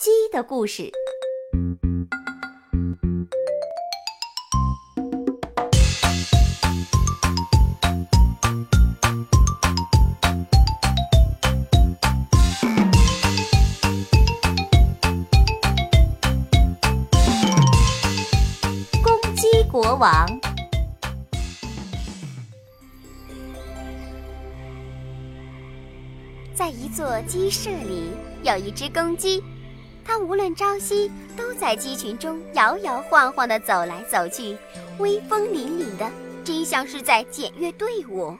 鸡的故事。公鸡国王。在一座鸡舍里，有一只公鸡，它无论朝夕都在鸡群中摇摇晃晃地走来走去，威风凛凛的，真像是在检阅队伍。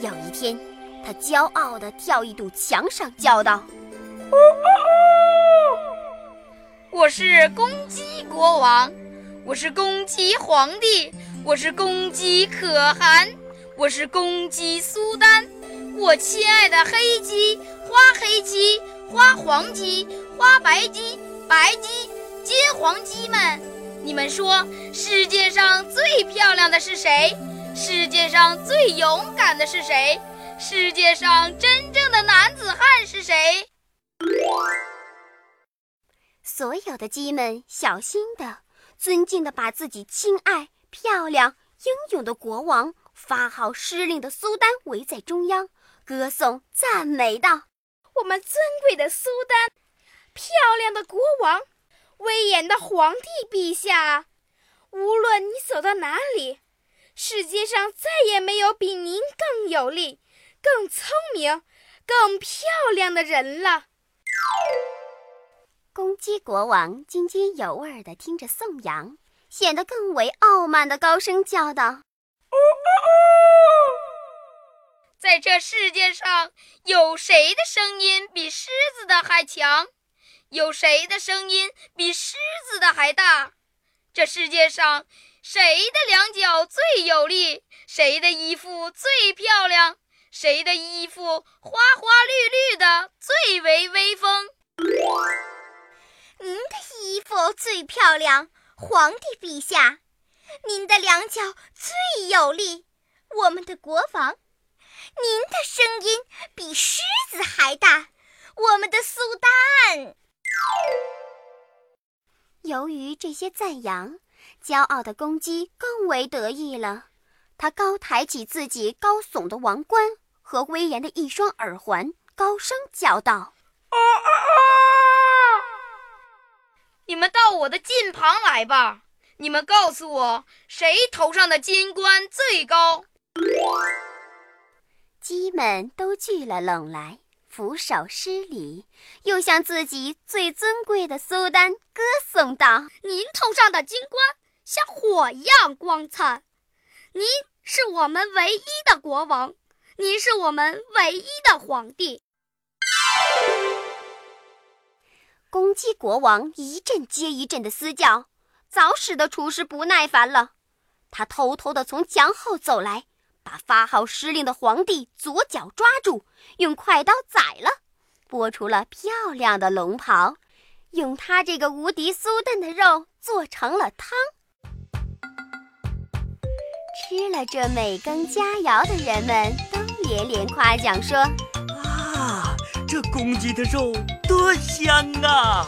有一天，它骄傲地跳一堵墙上，叫道：“我是公鸡国王，我是公鸡皇帝，我是公鸡可汗，我是公鸡苏丹。”我亲爱的黑鸡、花黑鸡、花黄鸡、花白鸡、白鸡、金黄鸡们，你们说世界上最漂亮的是谁？世界上最勇敢的是谁？世界上真正的男子汉是谁？所有的鸡们小心的、尊敬的把自己亲爱、漂亮、英勇的国王发号施令的苏丹围在中央。歌颂、赞美道：“我们尊贵的苏丹，漂亮的国王，威严的皇帝陛下，无论你走到哪里，世界上再也没有比您更有力、更聪明、更漂亮的人了。”公鸡国王津津有味地听着颂扬，显得更为傲慢地高声叫道。在这世界上，有谁的声音比狮子的还强？有谁的声音比狮子的还大？这世界上，谁的两脚最有力？谁的衣服最漂亮？谁的衣服花花绿绿的最为威风？您的衣服最漂亮，皇帝陛下。您的两脚最有力，我们的国王。您的声音比狮子还大，我们的苏丹。由于这些赞扬，骄傲的公鸡更为得意了。它高抬起自己高耸的王冠和威严的一双耳环，高声叫道：“啊啊啊！你们到我的近旁来吧！你们告诉我，谁头上的金冠最高？”鸡们都聚了拢来，俯首施礼，又向自己最尊贵的苏丹歌颂道：“您头上的金冠像火一样光灿，您是我们唯一的国王，您是我们唯一的皇帝。”公鸡国王一阵接一阵的嘶叫，早使得厨师不耐烦了，他偷偷地从墙后走来。把发号施令的皇帝左脚抓住，用快刀宰了，剥出了漂亮的龙袍，用他这个无敌苏丹的肉做成了汤。吃了这美羹佳肴的人们都连连夸奖说：“啊，这公鸡的肉多香啊！”